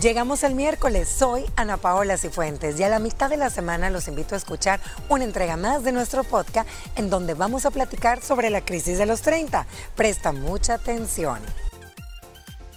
Llegamos el miércoles, soy Ana Paola Cifuentes y a la mitad de la semana los invito a escuchar una entrega más de nuestro podcast en donde vamos a platicar sobre la crisis de los 30. Presta mucha atención.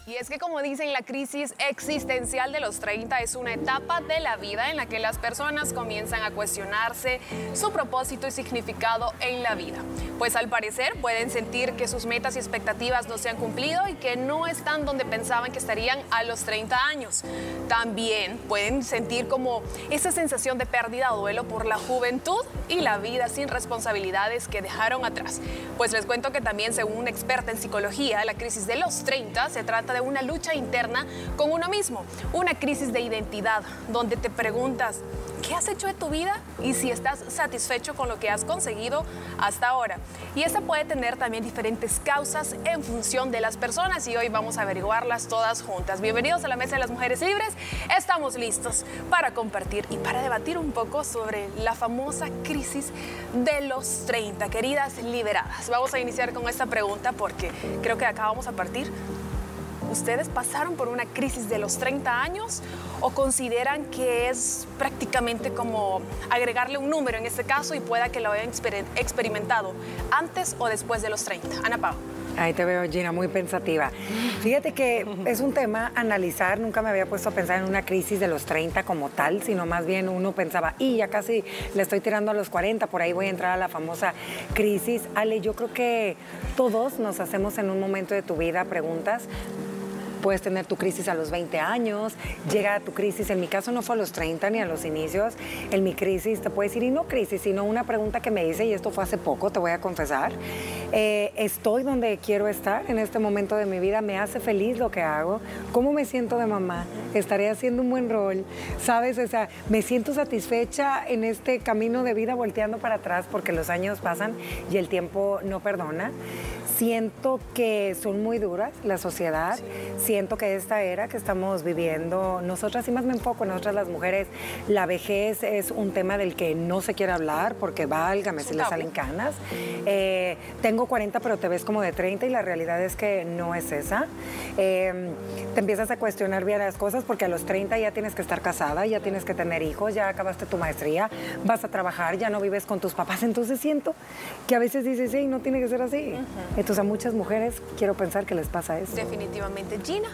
Y es que como dicen, la crisis existencial de los 30 es una etapa de la vida en la que las personas comienzan a cuestionarse su propósito y significado en la vida. Pues al parecer pueden sentir que sus metas y expectativas no se han cumplido y que no están donde pensaban que estarían a los 30 años. También pueden sentir como esa sensación de pérdida o duelo por la juventud y la vida sin responsabilidades que dejaron atrás. Pues les cuento que también según una experta en psicología, la crisis de los 30 se trata de una lucha interna con uno mismo, una crisis de identidad, donde te preguntas, ¿qué has hecho de tu vida? Y si estás satisfecho con lo que has conseguido hasta ahora. Y esta puede tener también diferentes causas en función de las personas y hoy vamos a averiguarlas todas juntas. Bienvenidos a la Mesa de las Mujeres Libres. Estamos listos para compartir y para debatir un poco sobre la famosa crisis de los 30. Queridas liberadas, vamos a iniciar con esta pregunta porque creo que acá vamos a partir ¿Ustedes pasaron por una crisis de los 30 años o consideran que es prácticamente como agregarle un número en este caso y pueda que lo hayan experimentado antes o después de los 30? Ana Pau. Ahí te veo, Gina, muy pensativa. Fíjate que es un tema analizar, nunca me había puesto a pensar en una crisis de los 30 como tal, sino más bien uno pensaba, y ya casi le estoy tirando a los 40, por ahí voy a entrar a la famosa crisis. Ale, yo creo que todos nos hacemos en un momento de tu vida preguntas, puedes tener tu crisis a los 20 años, llega a tu crisis, en mi caso no fue a los 30 ni a los inicios, en mi crisis te puedes decir, y no crisis, sino una pregunta que me hice, y esto fue hace poco, te voy a confesar, eh, estoy donde quiero estar en este momento de mi vida, me hace feliz lo que hago, cómo me siento de mamá, estaré haciendo un buen rol, sabes, o sea, me siento satisfecha en este camino de vida volteando para atrás porque los años pasan y el tiempo no perdona. Siento que son muy duras la sociedad, siento que esta era que estamos viviendo, nosotras y más me enfoco, nosotras las mujeres, la vejez es un tema del que no se quiere hablar porque válgame si le salen canas. Eh, tengo 40 pero te ves como de 30 y la realidad es que no es esa. Em, te empiezas a cuestionar bien las cosas porque a los 30 ya tienes que estar casada, ya tienes que tener hijos, ya acabaste tu maestría, vas a trabajar, ya no vives con tus papás, entonces siento que a veces dices, sí, no tiene que ser así. Entonces a muchas mujeres quiero pensar que les pasa eso. Definitivamente. Gina,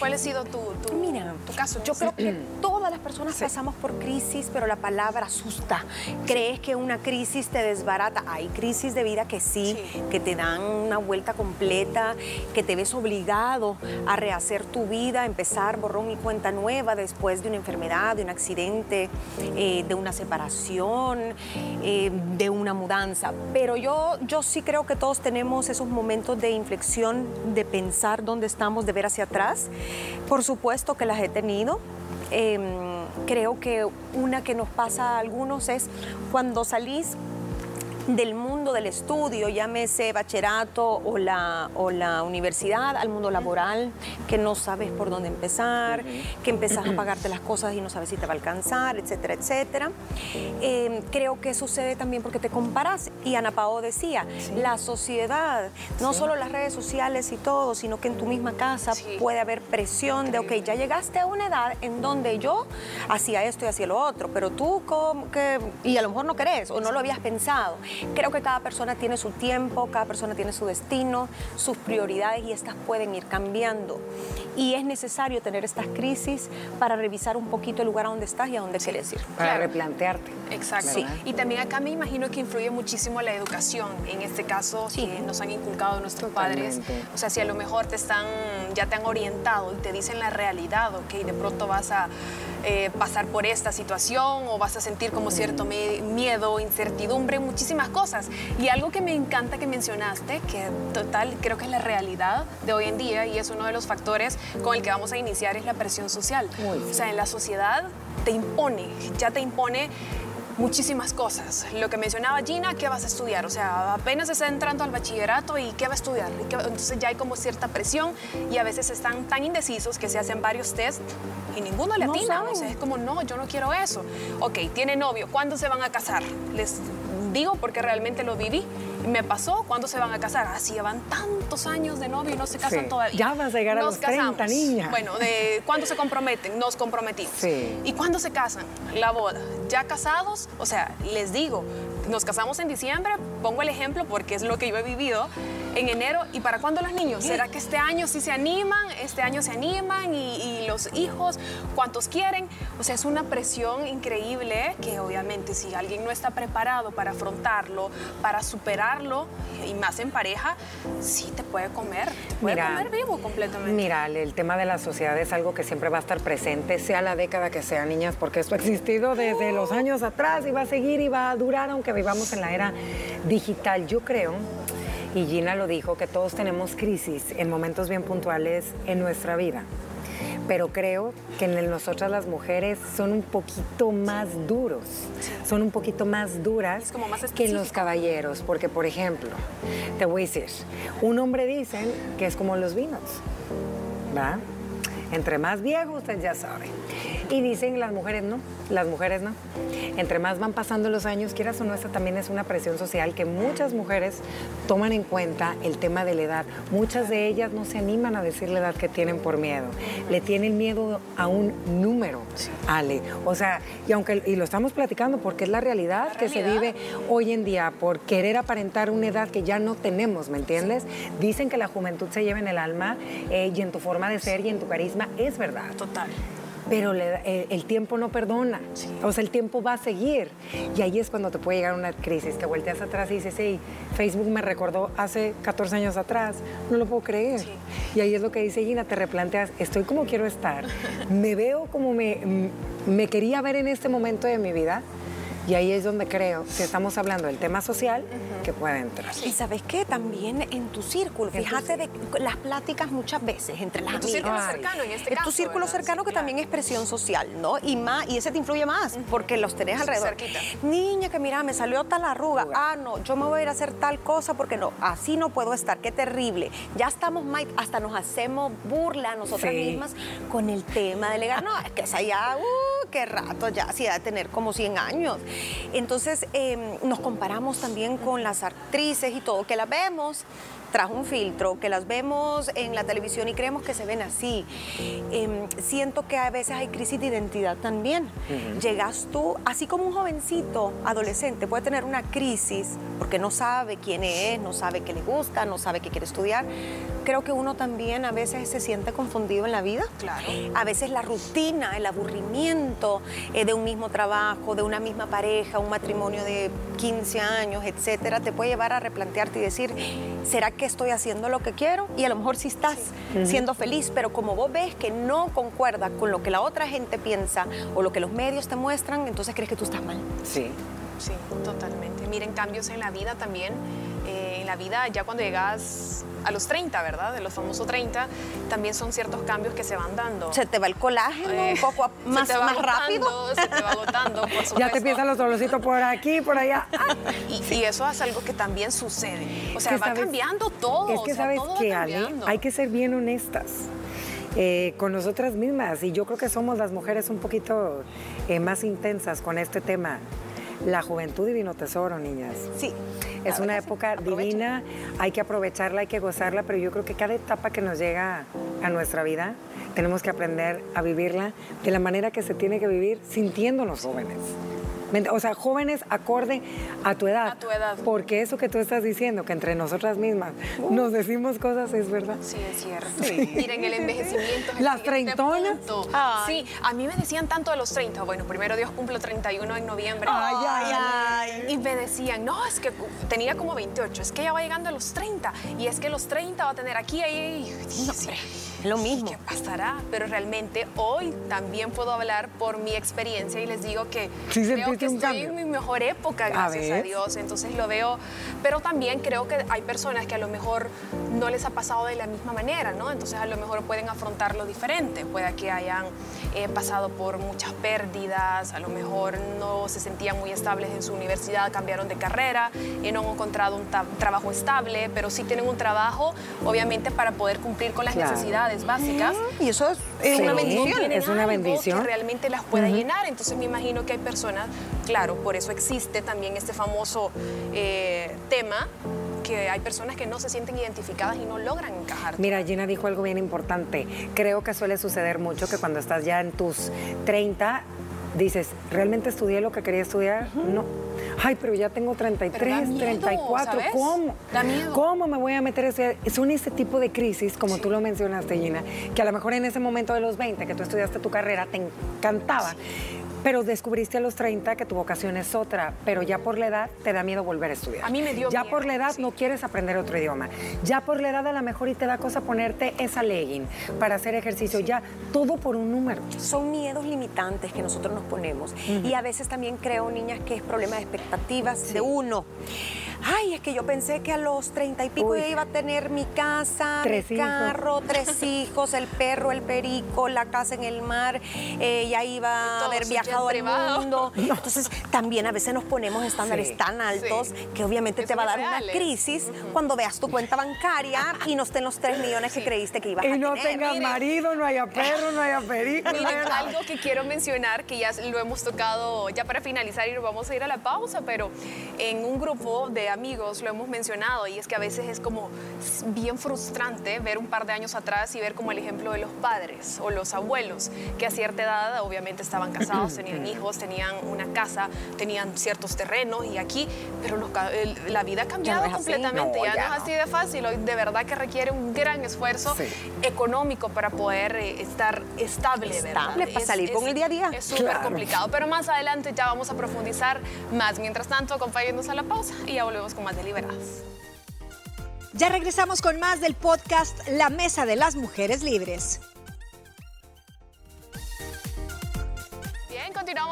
¿cuál ha sido tu, tu, caso? Yo creo que todas las personas pasamos por crisis, pero la palabra asusta. Crees que una crisis te desbarata. Hay crisis de vida que sí, que te dan una vuelta completa, que te ves obligado a rehacer tu vida, empezar borrón y cuenta nueva después de una enfermedad, de un accidente, eh, de una separación, eh, de una mudanza. Pero yo, yo sí creo que todos tenemos esos momentos momentos de inflexión, de pensar dónde estamos, de ver hacia atrás. Por supuesto que las he tenido. Em, creo que una que nos pasa a algunos es cuando salís del mundo del estudio, llámese bachillerato o la, o la universidad, al mundo laboral, que no sabes por dónde empezar, que empezás a pagarte las cosas y no sabes si te va a alcanzar, etcétera, etcétera. Em, creo que sucede también porque te comparas, y Ana Pao decía, la sociedad, no solo las redes sociales y todo, sino que en tu misma casa puede haber presión de, ok, ya llegaste a una edad en donde yo hacía esto y hacía lo otro, pero tú, como que, y a lo mejor no querés o no lo habías pensado. Creo que cada persona tiene su tiempo, cada persona tiene su destino, sus prioridades y estas pueden ir cambiando. Y es necesario tener estas crisis para revisar un poquito el lugar a donde estás y a dónde quieres ir. Para replantearte. Exacto. Sí. Y también acá me imagino que influye muchísimo la educación, en este caso, que nos han inculcado nuestros padres. O sea, si a lo mejor te están, ya te han orientado y te dicen la realidad, ok, de pronto vas a eh, pasar por esta situación o vas a sentir como cierto miedo, incertidumbre, muchísimas cosas. Y algo que me encanta que mencionaste, que total creo que es la realidad de hoy en día y es uno de los factores con el que vamos a iniciar, es la presión social. o sea, en la sociedad te impone, ya te impone muchísimas cosas. Lo que mencionaba Gina, ¿qué vas a estudiar? O sea, apenas está entrando al bachillerato y ¿qué va a estudiar? Entonces ya hay como cierta presión y a veces están tan indecisos que se hacen varios test y ninguno le atina. o sea, es como, no, yo no quiero eso. Ok, tiene novio, ¿cuándo se van a casar? Les digo porque realmente lo viví. Me pasó, ¿cuándo se van a casar? Así ah, llevan tantos años de novio y no se casan todavía. Ya vas a llegar a los 30, niña. Bueno, de cuándo se comprometen, nos comprometimos. Sí. ¿Y cuándo se casan? La boda. Ya casados, o sea, les digo, nos casamos en diciembre, pongo el ejemplo porque es lo que yo he vivido en enero. ¿Y para cuándo los niños? ¿Será que este año sí se animan? Este año se animan y, los hijos, ¿cuántos quieren? O sea, es una presión increíble que obviamente si alguien no está preparado para afrontarlo, para superarlo, y más en pareja, sí te puede comer, te puede comer vivo completamente. Mira, el tema de la sociedad es algo que siempre va a estar presente, sea la década que sea, niñas, porque esto ha existido desde los años atrás y va a seguir y va a durar aunque vivamos en la era digital. Yo creo y Gina lo dijo, que todos tenemos crisis en momentos bien puntuales en nuestra vida. Pero creo que en nosotras las mujeres son un poquito más duros, son un poquito más duras que en los caballeros. Porque, por ejemplo, te voy a decir, un hombre dicen que es como los vinos, ¿va? Entre más viejo, usted ya sabe. Y dicen las mujeres no, las mujeres no. Entre más van pasando los años, quieras o no, esta también es una presión social que muchas mujeres toman en cuenta el tema de la edad. Muchas de ellas no se animan a decir la edad que tienen por miedo. Le tienen miedo a un número, Ale. O sea, y aunque y lo estamos platicando porque es la realidad, que se vive hoy en día por querer aparentar una edad que ya no tenemos, ¿me entiendes? Dicen que la juventud se lleva en el alma eh, y en tu forma de ser y en tu carisma es verdad. Total pero eh, el, tiempo no perdona. O sea, el tiempo va a seguir. Y ahí es cuando te puede llegar una crisis, que volteas atrás y dices, hey, Facebook me recordó hace 14 años atrás, no lo puedo creer. Y ahí es lo que dice Gina, te replanteas, estoy como quiero estar, me veo como me, me quería ver en este momento de mi vida. Y ahí es donde creo, si estamos hablando del tema social, que puede entrar. Y sabes qué, también en tu círculo, fíjate de las pláticas muchas veces entre las en tu círculo cercano, en este en tu círculo cercano que también es presión social, ¿no? Y más, y ese te influye más, porque los tenés alrededor. Niña, que mira, me salió tal arruga. Ah, no, yo me voy a ir a hacer tal cosa porque no, así no puedo estar, qué terrible. Ya estamos, hasta nos hacemos burla nosotras mismas con el tema de legal. No, es que esa ya, uh, qué rato ya, sí, de tener como 100 años. Entonces, em, nos comparamos también con las actrices y todo, que las vemos tras un filtro, que las vemos en la televisión y creemos que se ven así. Em, siento que a veces hay crisis de identidad también. Llegas tú, así como un jovencito, adolescente, puede tener una crisis porque no sabe quién es, no sabe qué le gusta, no sabe qué quiere estudiar. Creo que uno también a veces se siente confundido en la vida. Claro. A veces la rutina, el aburrimiento eh, de un mismo trabajo, de una misma pareja, un matrimonio de 15 años, etcétera, te puede llevar a replantearte y decir, ¿será que estoy haciendo lo que quiero y a lo mejor sí estás siendo feliz, pero como vos ves que no concuerda con lo que la otra gente piensa o lo que los medios te muestran, entonces crees que tú estás mal. Sí. Sí, totalmente. Miren, cambios en la vida también. Eh, la vida, ya cuando llegas a los 30, ¿verdad? De los famosos 30, también son ciertos cambios que se van dando. Se te va el colágeno un eh, poco más, se más rápido. Se te va agotando, por supuesto. Ya te empiezan los dolorcitos por aquí, por allá. Y, eso es algo que también sucede. O sea, va cambiando todo. Es que sabes que, Ale, hay que ser bien honestas. Eh, con nosotras mismas y yo creo que somos las mujeres un poquito más intensas con este tema. La juventud divino tesoro, niñas. Sí. Es una época divina, hay que aprovecharla, hay que gozarla, pero yo creo que cada etapa que nos llega a nuestra vida tenemos que aprender a vivirla de la manera que se tiene que vivir sintiéndonos jóvenes. O sea, jóvenes acorde a tu edad. A tu edad. Porque eso que tú estás diciendo, que entre nosotras mismas uh. nos decimos cosas, es verdad. Sí, es cierto. Miren, el envejecimiento. Las treintonas. Sí, a mí me decían tanto de los 30. Bueno, primero Dios cumple 31 en noviembre. Ay, ay, ay. Y me decían, no, es que tenía como 28, es que ya va llegando a los 30. Y es que los 30 va a tener aquí, ahí. No, lo mismo. ¿Qué pasará? Pero realmente hoy también puedo hablar por mi experiencia y les digo que creo que estoy en mi mejor época, gracias a, Dios. Entonces lo veo, pero también creo que hay personas que a lo mejor no les ha pasado de la misma manera, ¿no? Entonces a lo mejor pueden afrontarlo diferente. Puede que hayan eh, pasado por muchas pérdidas, a lo mejor no se sentían muy estables en su universidad, cambiaron de carrera, y no han encontrado un trabajo estable, pero sí tienen un trabajo, obviamente, para poder cumplir con las necesidades necesidades básicas. Y eso es, Sí, una bendición. tienen es una algo bendición. que realmente las pueda llenar. Entonces me imagino que hay personas, claro, por eso existe también este famoso eh, tema, que hay personas que no se sienten identificadas y no logran encajar. Mira, Gina dijo algo bien importante. Creo que suele suceder mucho que cuando estás ya en tus 30, dices, ¿realmente estudié lo que quería estudiar? No. Ay, pero ya tengo 33, Pero da miedo, 34. ¿sabes? ¿Cómo? Da miedo. ¿Cómo me voy a meter estudiar? Son este tipo de crisis, como tú lo mencionaste, Gina, que a lo mejor en ese momento de los 20, que tú estudiaste tu carrera, te encantaba. Pero descubriste a los 30 que tu vocación es otra, pero ya por la edad te da miedo volver a estudiar. A mí me dio Ya miedo, por la edad sí. no quieres aprender otro idioma. Ya por la edad a lo mejor y te da cosa ponerte esa legging para hacer ejercicio. Ya todo por un número. Son miedos limitantes que nosotros nos ponemos. Y a veces también creo, niñas, que es problema de expectativas de uno. Ay, es que yo pensé que a los treinta y pico Uy. yo iba a tener mi casa, Tres mi hijos. carro, tres hijos, el perro, el perico, la casa en el mar. eh, ya iba a haber viajado al privado. mundo. Entonces, también a veces nos ponemos estándares Sí. tan altos Sí. que obviamente te va a dar una crisis cuando veas tu cuenta bancaria y no estén los tres millones que creíste que ibas a Y no tener. tengas marido, no haya perro, no haya perico. Miren, algo que quiero mencionar, que ya lo hemos tocado ya para finalizar y nos vamos a ir a la pausa, pero en un grupo de amigos lo hemos mencionado y es que a veces es como bien frustrante ver un par de años atrás y ver como el ejemplo de los padres o los abuelos, que a cierta edad obviamente estaban casados, tenían hijos, tenían una casa, tenían ciertos terrenos y aquí, pero los el- la vida ha cambiado es así. completamente, No, ya, ya no es así de fácil, hoy de verdad que requiere un gran esfuerzo Sí. económico para poder eh, estar estable, ¿verdad? Estable, para salir con el día a día. Es súper Claro. complicado, pero más adelante ya vamos a profundizar más. Mientras tanto, acompáñenos a la pausa y ya volvemos con más deliberadas. Ya regresamos con más del podcast La Mesa de las Mujeres Libres.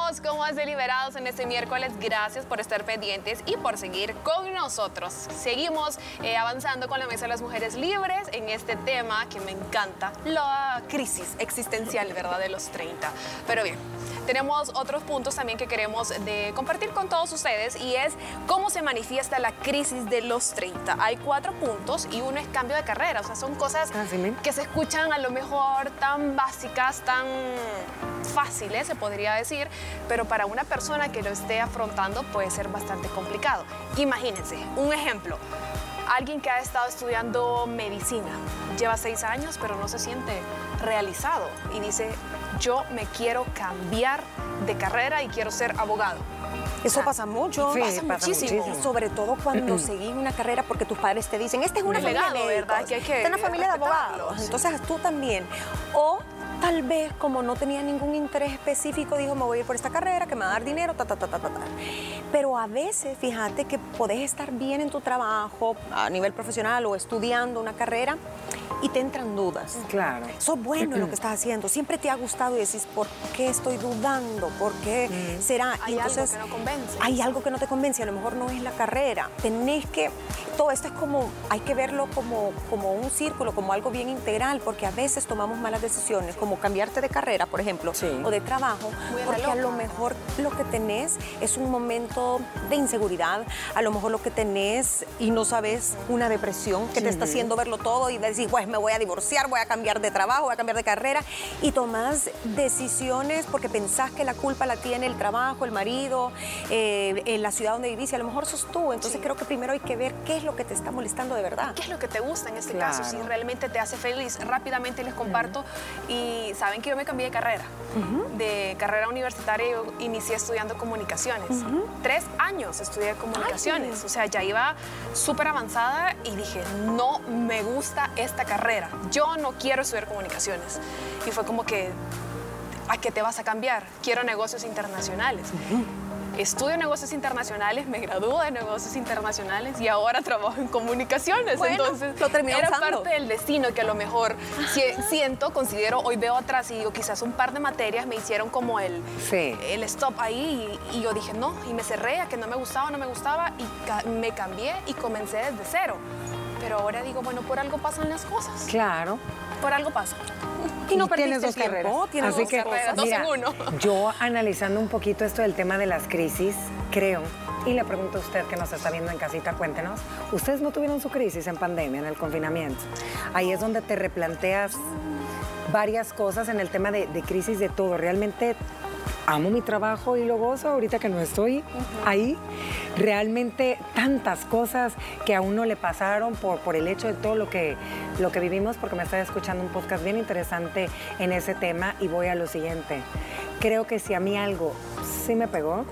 Con más deliberados en este miércoles. Gracias por estar pendientes y por seguir con nosotros. Seguimos eh, avanzando con la Mesa de las Mujeres Libres en este tema que me encanta, la crisis existencial, ¿verdad?, de los 30. Pero bien, tenemos otros puntos también que queremos de compartir con todos ustedes y es cómo se manifiesta la crisis de los 30. Hay cuatro puntos y uno es cambio de carrera, o sea, son cosas Ah, que se escuchan a lo mejor tan básicas, tan fáciles, se podría decir, pero para una persona que lo esté afrontando puede ser bastante complicado. Imagínense, un ejemplo. Alguien que ha estado estudiando medicina, lleva seis años, pero no se siente realizado y dice, yo me quiero cambiar de carrera y quiero ser abogado. Eso pasa mucho. Sí, pasa pasa muchísimo. Y sobre todo cuando seguís una carrera porque tus padres te dicen, esta es una Un familia legado, de médicos, ¿verdad? Que hay que esta es una familia de abogados. Entonces tú también. O tal vez como no tenía ningún interés específico, dijo, me voy a ir por esta carrera, que me va a dar dinero, ta, ta, ta, ta, ta, ta. Pero a veces, fíjate que podés estar bien en tu trabajo, a nivel profesional o estudiando una carrera, y te entran dudas. Claro. Sos bueno en lo que estás haciendo. Siempre te ha gustado y decís, ¿por qué estoy dudando? ¿Por qué será? Hay Y algo que no convence. Hay algo que no te convence, a lo mejor no es la carrera. Tenés que, todo esto es como, hay que verlo como, como un círculo, como algo bien integral, porque a veces tomamos malas decisiones, como cambiarte de carrera, por ejemplo, Sí. o de trabajo, Muy porque a lo mejor lo que tenés es un momento de inseguridad, a lo mejor lo que tenés y no sabes una depresión que te está haciendo verlo todo y decís, pues me voy a divorciar, voy a cambiar de trabajo, voy a cambiar de carrera y tomás decisiones porque pensás que la culpa la tiene el trabajo, el marido, eh, en la ciudad donde vivís y a lo mejor sos tú. Entonces Sí. creo que primero hay que ver qué es lo que te está molestando de verdad. ¿Qué es lo que te gusta en este Claro. caso? Si realmente te hace feliz. Rápidamente les comparto. Y saben que yo me cambié de carrera. De carrera universitaria yo inicié estudiando comunicaciones. Tres años estudié comunicaciones. o sea, ya iba súper avanzada y dije, no me gusta esta carrera. Yo no quiero estudiar comunicaciones. Y fue como que, ¿a qué te vas a cambiar? Quiero negocios internacionales. Estudio negocios internacionales, me gradúo de negocios internacionales y ahora trabajo en comunicaciones. Bueno, Entonces, lo terminé era usando. parte del destino que a lo mejor si- siento, considero, hoy veo atrás y digo, quizás un par de materias me hicieron como el, Sí. el stop ahí y, y yo dije no, y me cerré a que no me gustaba, no me gustaba y ca- me cambié y comencé desde cero. Pero ahora digo, bueno, por algo pasan las cosas, Claro. por algo pasa. Y no tienes dos tiempo, carreras. tienes Así dos que, carreras, dos mira, en uno. Yo analizando un poquito esto del tema de las crisis, creo, Y le pregunto a usted que nos está viendo en casita, cuéntenos, ¿ustedes no tuvieron su crisis en pandemia, en el confinamiento? Ahí es donde te replanteas varias cosas en el tema de, de crisis de todo. Realmente amo mi trabajo y lo gozo ahorita que no estoy ahí. Realmente tantas cosas que a uno le pasaron por, por el hecho de todo lo que, lo que vivimos, porque me estaba escuchando un podcast bien interesante en ese tema y voy a lo siguiente. Creo que si a mí algo sí me pegó,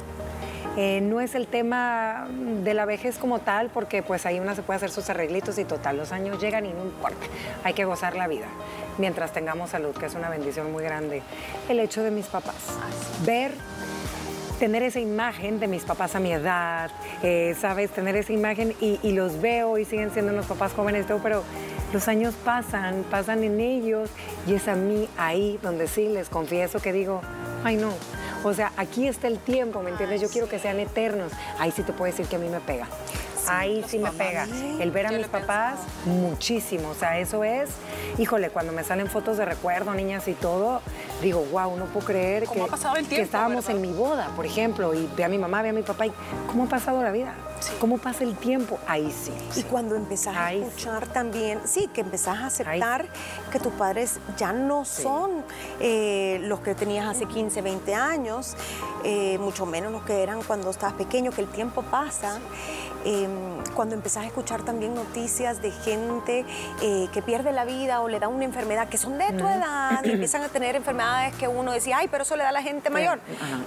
eh, no es el tema de la vejez como tal, porque pues ahí una se puede hacer sus arreglitos y total, los años llegan y no importa, hay que gozar la vida mientras tengamos salud, que es una bendición muy grande. El hecho de mis papás, ver tener esa imagen de mis papás a mi edad, eh, ¿sabes? Tener esa imagen y, y, los veo y siguen siendo unos papás jóvenes, pero los años pasan, pasan en ellos y es a mí ahí donde sí les confieso que digo, ay no, o sea, aquí está el tiempo, ¿me entiendes? Yo quiero que sean eternos. Ahí sí te puedo decir que a mí me pega. Ahí sí me pega. El ver a mis papás, muchísimo. O sea, eso es, híjole, cuando me salen fotos de recuerdo, niñas y todo, digo, wow, no puedo creer que, tiempo, estábamos en mi boda, por ejemplo, y ve a mi mamá, ve a mi papá, y cómo ha pasado la vida. ¿Cómo pasa el tiempo? Ahí sí. Y cuando empezás a escuchar también, sí, que empezás a aceptar que tus padres ya no son eh, los que tenías hace 15, 20 años, eh, mucho menos los que eran cuando estabas pequeño, que el tiempo pasa. Eh, cuando empezás a escuchar también noticias de gente eh, que pierde la vida o le da una enfermedad que son de tu edad y empiezan a tener enfermedades que uno decía, ay, pero eso le da a la gente mayor.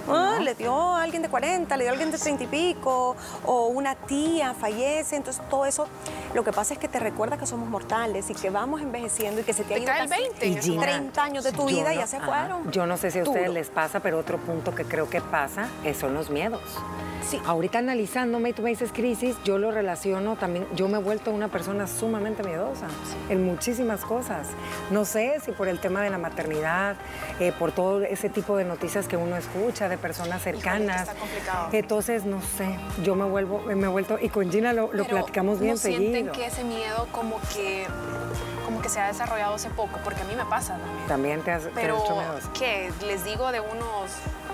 Ah, le dio a alguien de 40, le dio a alguien de 30 y pico, o una tía fallece. Entonces, todo eso, lo que pasa es que te recuerda que somos mortales y que vamos envejeciendo y que se te, ha ido 20, 30 años de tu vida y ya se fueron. Yo no sé si a ustedes les pasa, pero otro punto que creo que pasa son los miedos. Sí. Ahorita analizándome, tú me dices crisis, yo lo relaciono también, yo me he vuelto una persona sumamente miedosa en muchísimas cosas. No sé si por el tema de la maternidad, eh, por todo ese tipo de noticias que uno escucha de personas cercanas. Está complicado. Entonces, no sé, yo me vuelvo, me he vuelto, y con Gina lo, lo platicamos bien ¿no seguido. sienten que ese miedo como que como que se ha desarrollado hace poco, porque a mí me pasa también. También te has, Pero, te has hecho miedosa. ¿qué? Les digo de unos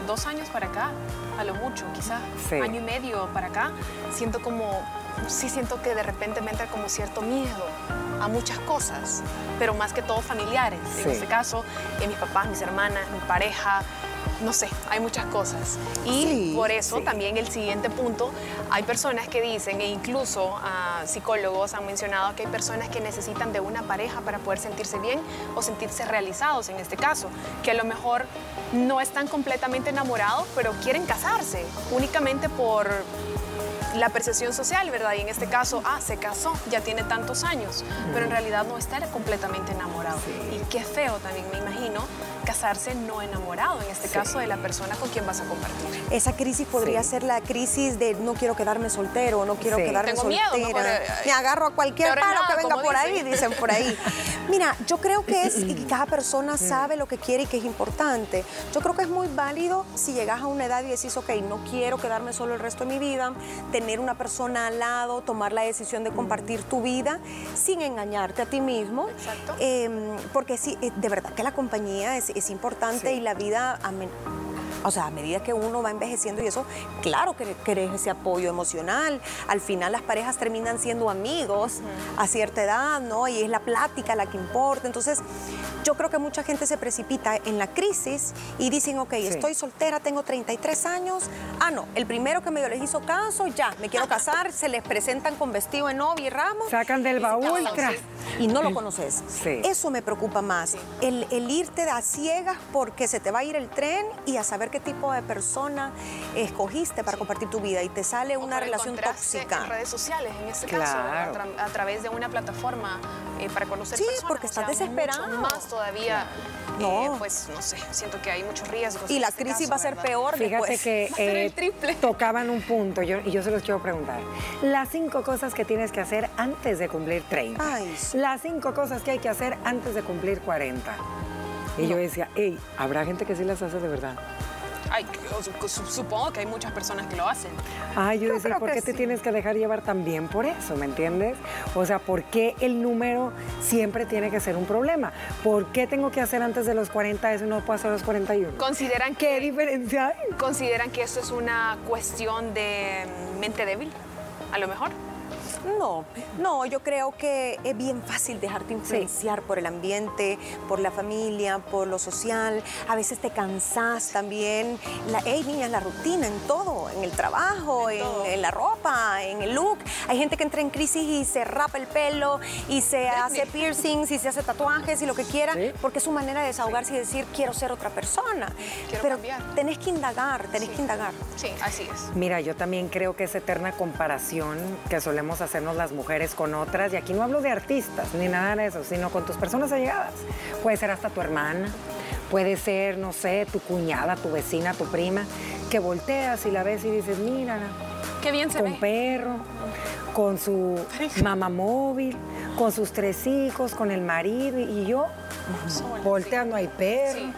dos años para acá, a lo mucho, quizá, Sí. año y medio para acá, siento como, sí siento que de repente me entra como cierto miedo a muchas cosas, pero más que todo familiares. Sí. En este caso, eh, mis papás, mis hermanas, mi pareja, no sé, hay muchas cosas. Y Sí, por eso sí. también el siguiente punto, hay personas que dicen, e incluso ah, psicólogos han mencionado que hay personas que necesitan de una pareja para poder sentirse bien o sentirse realizados en este caso, que a lo mejor no están completamente enamorados, pero quieren casarse únicamente por la percepción social, ¿verdad? Y en este caso, ah, se casó, ya tiene tantos años, pero en realidad no está completamente enamorado. Y qué feo también, me imagino, casarse no enamorado, en este caso de la persona con quien vas a compartir. Esa crisis podría Sí. ser la crisis de no quiero quedarme soltero, no quiero Sí. quedarme Tengo miedo, soltera. mejor, Me agarro a cualquier palo nada, que venga por ahí, dicen. dicen por ahí. Mira, yo creo que es, y cada persona sabe lo que quiere y que es importante. Yo creo que es muy válido si llegas a una edad y decís, ok, no quiero quedarme solo el resto de mi vida, tener una persona al lado, tomar la decisión de compartir tu vida sin engañarte a ti mismo. Exacto. Eh, porque sí, eh, de verdad que la compañía es, es importante Sí. y la vida, o sea, a medida que uno va envejeciendo y eso, claro que querés ese apoyo emocional. Al final las parejas terminan siendo amigos a cierta edad, ¿no? Y es la plática la que importa. Entonces, yo creo que mucha gente se precipita en la crisis y dicen, ok, estoy soltera, tengo 33 años. Ah, no, el primero que medio les hizo caso, ya, me quiero casar, se les presentan con vestido de novia y ramo. Sacan del baúl. Y no lo conoces. Sí. Eso me preocupa más. El, el irte a ciegas porque se te va a ir el tren y a saber qué tipo de persona escogiste para compartir tu vida y te sale O una relación tóxica. En redes sociales, en este caso, Claro. a, tra- a través de una plataforma eh, para conocer Sí, personas. porque o estás sea, desesperado. Mucho más todavía, No. eh, pues no sé, siento que hay muchos riesgos. Y la este crisis caso, va a ser ¿verdad? peor Fíjate después. que Va a ser el eh, triple. tocaban un punto yo- y yo se los quiero preguntar. Las cinco cosas que tienes que hacer antes de cumplir 30. Ay, sí. Las cinco cosas que hay que hacer antes de cumplir 40. Y yo decía, hey, habrá gente que sí las hace de verdad. Ay, supongo que hay muchas personas que lo hacen. Ay, yo decía, ¿por qué te tienes que dejar llevar también por eso? ¿Me entiendes? O sea, ¿por qué el número siempre tiene que ser un problema? ¿Por qué tengo que hacer antes de los 40 eso y no puedo hacer a los 41? ¿Consideran ¿Qué diferencia hay? ¿Consideran que eso es una cuestión de mente débil? A lo mejor. No, no, yo creo que es bien fácil dejarte influenciar por el ambiente, por la familia, por lo social. A veces te cansas también. La, hey, niña, la rutina, en todo, en el trabajo, en, la ropa, en el look. Hay gente que entra en crisis y se rapa el pelo y se hace piercings y se hace tatuajes y lo que quiera, porque es su manera de desahogarse y decir, quiero ser otra persona. Quiero Pero cambiar. tenés que indagar, tenés que indagar. Sí, así es. Mira, yo también creo que esa eterna comparación que solemos hacernos las mujeres con otras, y aquí no hablo de artistas ni nada de eso, sino con tus personas allegadas. Puede ser hasta tu hermana, puede ser, no sé, tu cuñada, tu vecina, tu prima, que volteas y la ves y dices, mírala, Qué bien se con ve. perro, con su mamá móvil, con sus tres hijos, con el marido, y yo volteando, hay perro.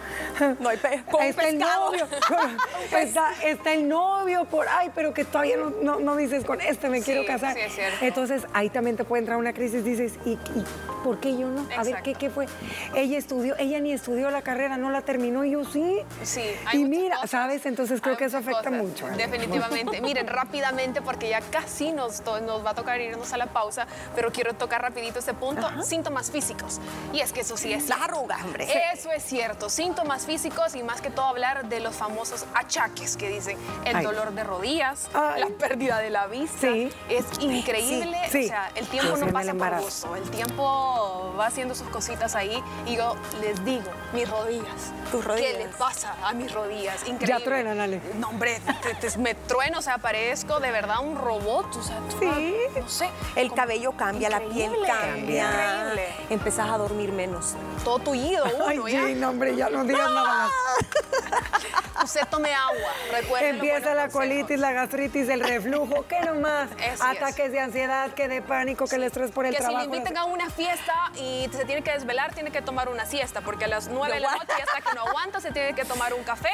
No hay pe- con un está el novio, está, está el novio por ahí, pero que todavía no, no- no dices con este me Sí, quiero casar. sí, es cierto. Entonces ahí también te puede entrar una crisis, dices, ¿y, y por qué yo no? A ver. ¿qué, ¿qué fue? Ella estudió, ella ni estudió la carrera, no la terminó, y yo sí. Sí, hay y mira, cosas. ¿sabes? Entonces creo Hay que eso afecta cosas. mucho. ¿eh? Definitivamente. Miren, rápidamente, porque ya casi nos va a tocar irnos a la pausa, pero quiero tocar rapidito este punto, síntomas físicos. Y es que eso sí es Las arrugas, hombre. Eso es cierto, síntomas físicos y más que todo hablar de los famosos achaques que dicen el Ay. dolor de rodillas, Ay. la pérdida de la vista. Sí. Es increíble, Sí, sí. o sea, el tiempo no pasa por gusto, el tiempo va haciendo sus cositas ahí y yo les digo, mis rodillas. Tus ¿Qué rodillas. le pasa a mis rodillas? Increíble. Ya truenan, Ale. No, hombre, te- te- me trueno, o sea, parezco de verdad un robot, o sea, Sí. no sé. El como- cabello cambia, la piel cambia. Increíble. Empezás a dormir menos. Todo tullido Ay, uno, ¿ya? sí, no, hombre, ya no digas nada más. Usted tome agua, recuerde. Empieza la colitis, la gastritis, el reflujo, ¿qué nomás? Así es. Ataques de ansiedad, que de pánico, que el estrés por el que trabajo. si le invitan a una fiesta y se tiene que desvelar, tiene que tomar una siesta, porque a las 9 de la noche ya hasta que no aguanta, se tiene que tomar un café,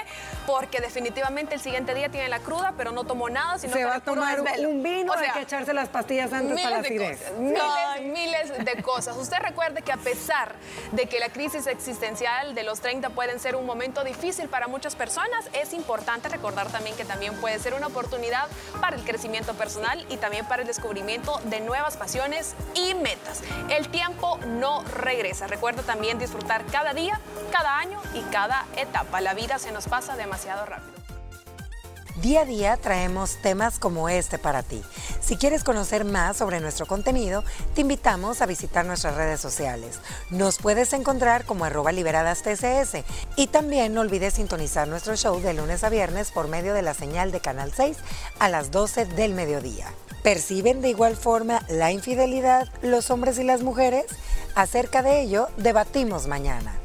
porque definitivamente el siguiente día tiene la cruda, pero no tomó nada, sino se que va a tomar desvelo. un vino, O sea, hay que echarse las pastillas antes para la acidez. miles, miles de cosas. Usted recuerde que a pesar de que la crisis existencial de los 30 pueden ser un momento difícil para muchas personas, es importante recordar también que también puede ser una oportunidad para el crecimiento personal y también para el descubrimiento de nuevas pasiones y metas. El tiempo no regresa. Recuerda también disfrutar cada día, cada año y cada etapa. La vida se nos pasa demasiado rápido. Día a día traemos temas como este para ti. Si quieres conocer más sobre nuestro contenido, te invitamos a visitar nuestras redes sociales. Nos puedes encontrar como arroba liberadas TCS y también no olvides sintonizar nuestro show de lunes a viernes por medio de la señal de Canal 6 a las 12 del mediodía. ¿Perciben de igual forma la infidelidad los hombres y las mujeres? Acerca de ello debatimos mañana.